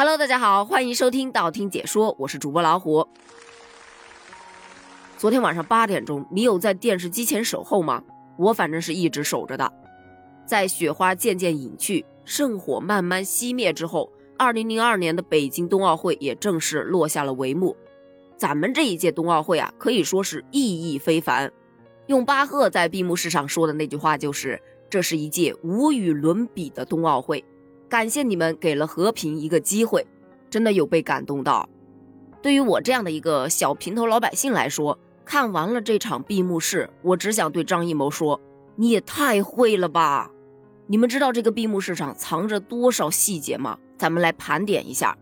Hello，大家好，欢迎收听道听解说，我是主播老虎。昨天晚上八点钟，你有在电视机前守候吗？我反正是一直守着的。在雪花渐渐隐去，圣火慢慢熄灭之后，二零零二年的北京冬奥会也正式落下了帷幕。咱们这一届冬奥会啊，可以说是意义非凡。用巴赫在闭幕式上说的那句话就是：“这是一届无与伦比的冬奥会。”感谢你们给了和平一个机会，真的有被感动到。对于我这样的一个小平头老百姓来说，看完了这场闭幕式，我只想对张艺谋说：“你也太会了吧！”你们知道这个闭幕式上藏着多少细节吗？咱们来盘点一下。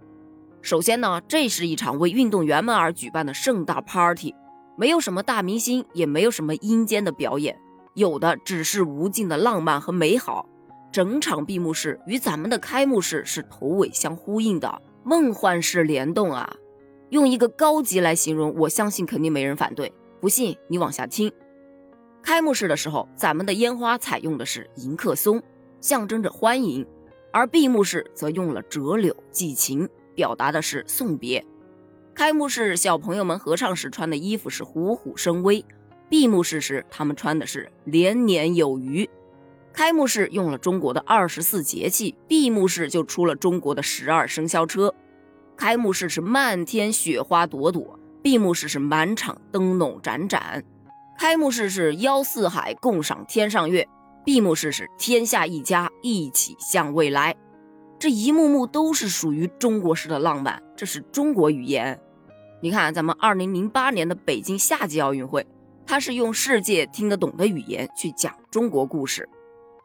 首先呢，这是一场为运动员们而举办的盛大 party，没有什么大明星，也没有什么阴间的表演，有的只是无尽的浪漫和美好。整场闭幕式与咱们的开幕式是头尾相呼应的，梦幻式联动啊！用一个高级来形容，我相信肯定没人反对。不信你往下听。开幕式的时候，咱们的烟花采用的是迎客松，象征着欢迎；而闭幕式则用了折柳寄情。表达的是送别。开幕式小朋友们合唱时穿的衣服是虎虎生威，闭幕式时他们穿的是年年有余。开幕式用了中国的二十四节气，闭幕式就出了中国的十二生肖车。开幕式是漫天雪花朵朵，闭幕式是满场灯笼盏盏。开幕式是邀四海共赏天上月，闭幕式是天下一家一起向未来。这一幕幕都是属于中国式的浪漫，这是中国语言。你看，咱们二零零八年的北京夏季奥运会，它是用世界听得懂的语言去讲中国故事；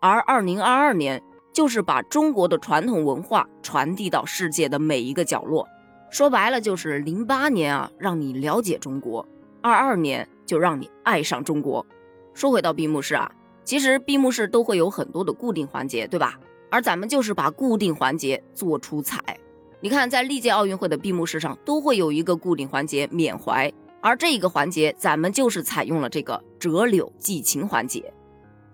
而二零二二年就是把中国的传统文化传递到世界的每一个角落。说白了，就是零八年啊，让你了解中国；二二年就让你爱上中国。说回到闭幕式啊，其实闭幕式都会有很多的固定环节，对吧？而咱们就是把固定环节做出彩。你看，在历届奥运会的闭幕式上，都会有一个固定环节缅怀，而这一个环节，咱们就是采用了这个折柳寄情环节。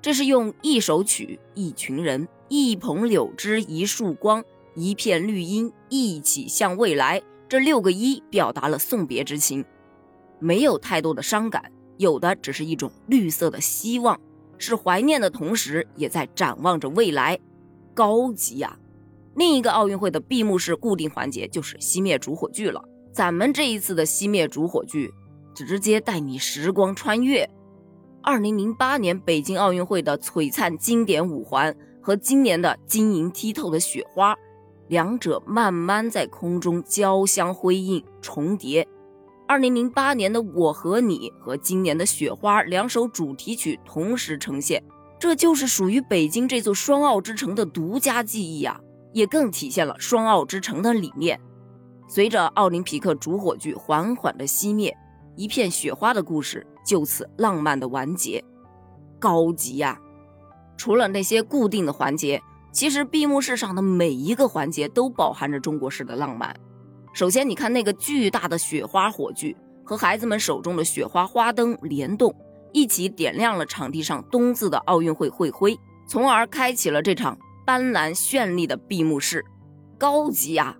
这是用一首曲、一群人、一捧柳枝、一束光、一片绿荫，一起向未来这六个一表达了送别之情，没有太多的伤感，有的只是一种绿色的希望，是怀念的同时，也在展望着未来。高级呀！另一个奥运会的闭幕式固定环节就是熄灭烛火炬了。咱们这一次的熄灭烛火炬，直接带你时光穿越。二零零八年北京奥运会的璀璨经典五环和今年的晶莹剔透的雪花，两者慢慢在空中交相辉映重叠。二零零八年的我和你和今年的雪花两首主题曲同时呈现。这就是属于北京这座双奥之城的独家记忆啊，也更体现了双奥之城的理念。随着奥林匹克主火炬缓缓的熄灭，一片雪花的故事就此浪漫的完结。高级呀！除了那些固定的环节，其实闭幕式上的每一个环节都饱含着中国式的浪漫。首先，你看那个巨大的雪花火炬和孩子们手中的雪花花灯联动。一起点亮了场地上冬字的奥运会会徽，从而开启了这场斑斓绚丽的闭幕式。高级啊！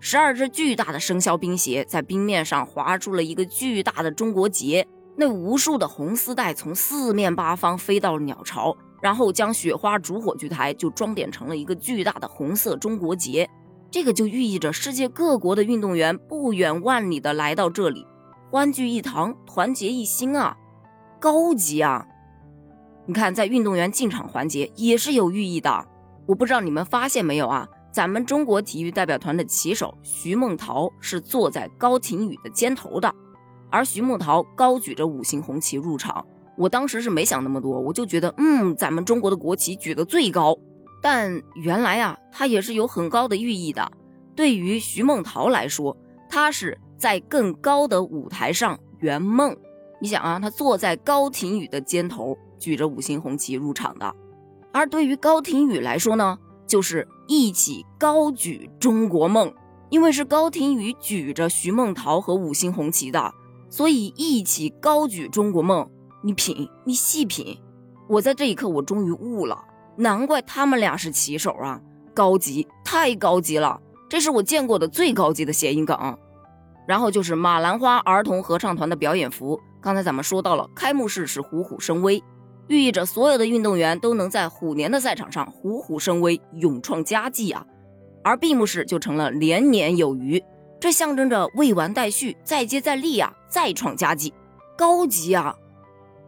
十二只巨大的生肖冰鞋在冰面上划出了一个巨大的中国结，那无数的红丝带从四面八方飞到了鸟巢，然后将雪花烛火炬台就装点成了一个巨大的红色中国结。这个就寓意着世界各国的运动员不远万里的来到这里，欢聚一堂，团结一心啊！高级啊！你看，在运动员进场环节也是有寓意的。我不知道你们发现没有啊？咱们中国体育代表团的旗手徐梦桃是坐在高廷宇的肩头的，而徐梦桃高举着五星红旗入场。我当时是没想那么多，我就觉得，嗯，咱们中国的国旗举得最高。但原来啊，它也是有很高的寓意的。对于徐梦桃来说，她是在更高的舞台上圆梦。你想啊，他坐在高廷宇的肩头，举着五星红旗入场的。而对于高廷宇来说呢，就是一起高举中国梦，因为是高廷宇举着徐梦桃和五星红旗的，所以一起高举中国梦。你品，你细品，我在这一刻我终于悟了，难怪他们俩是棋手啊，高级，太高级了。这是我见过的最高级的谐音梗。然后就是马兰花儿童合唱团的表演服，刚才咱们说到了，开幕式是虎虎生威，寓意着所有的运动员都能在虎年的赛场上虎虎生威，勇创佳绩啊。而闭幕式就成了连年有余，这象征着未完待续，再接再厉啊，再创佳绩，高级啊！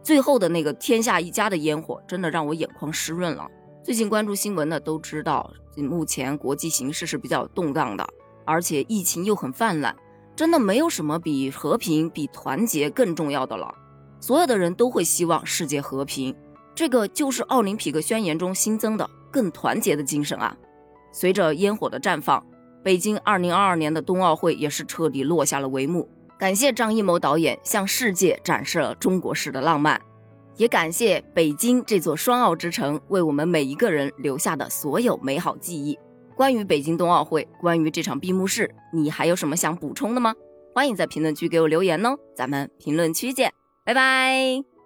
最后的那个天下一家的烟火，真的让我眼眶湿润了。最近关注新闻的都知道，目前国际形势是比较动荡的，而且疫情又很泛滥。真的没有什么比和平、比团结更重要的了。所有的人都会希望世界和平，这个就是奥林匹克宣言中新增的更团结的精神啊。随着烟火的绽放，北京2022年的冬奥会也是彻底落下了帷幕。感谢张艺谋导演向世界展示了中国式的浪漫，也感谢北京这座双奥之城为我们每一个人留下的所有美好记忆。关于北京冬奥会，关于这场闭幕式，你还有什么想补充的吗？欢迎在评论区给我留言哦，咱们评论区见，拜拜。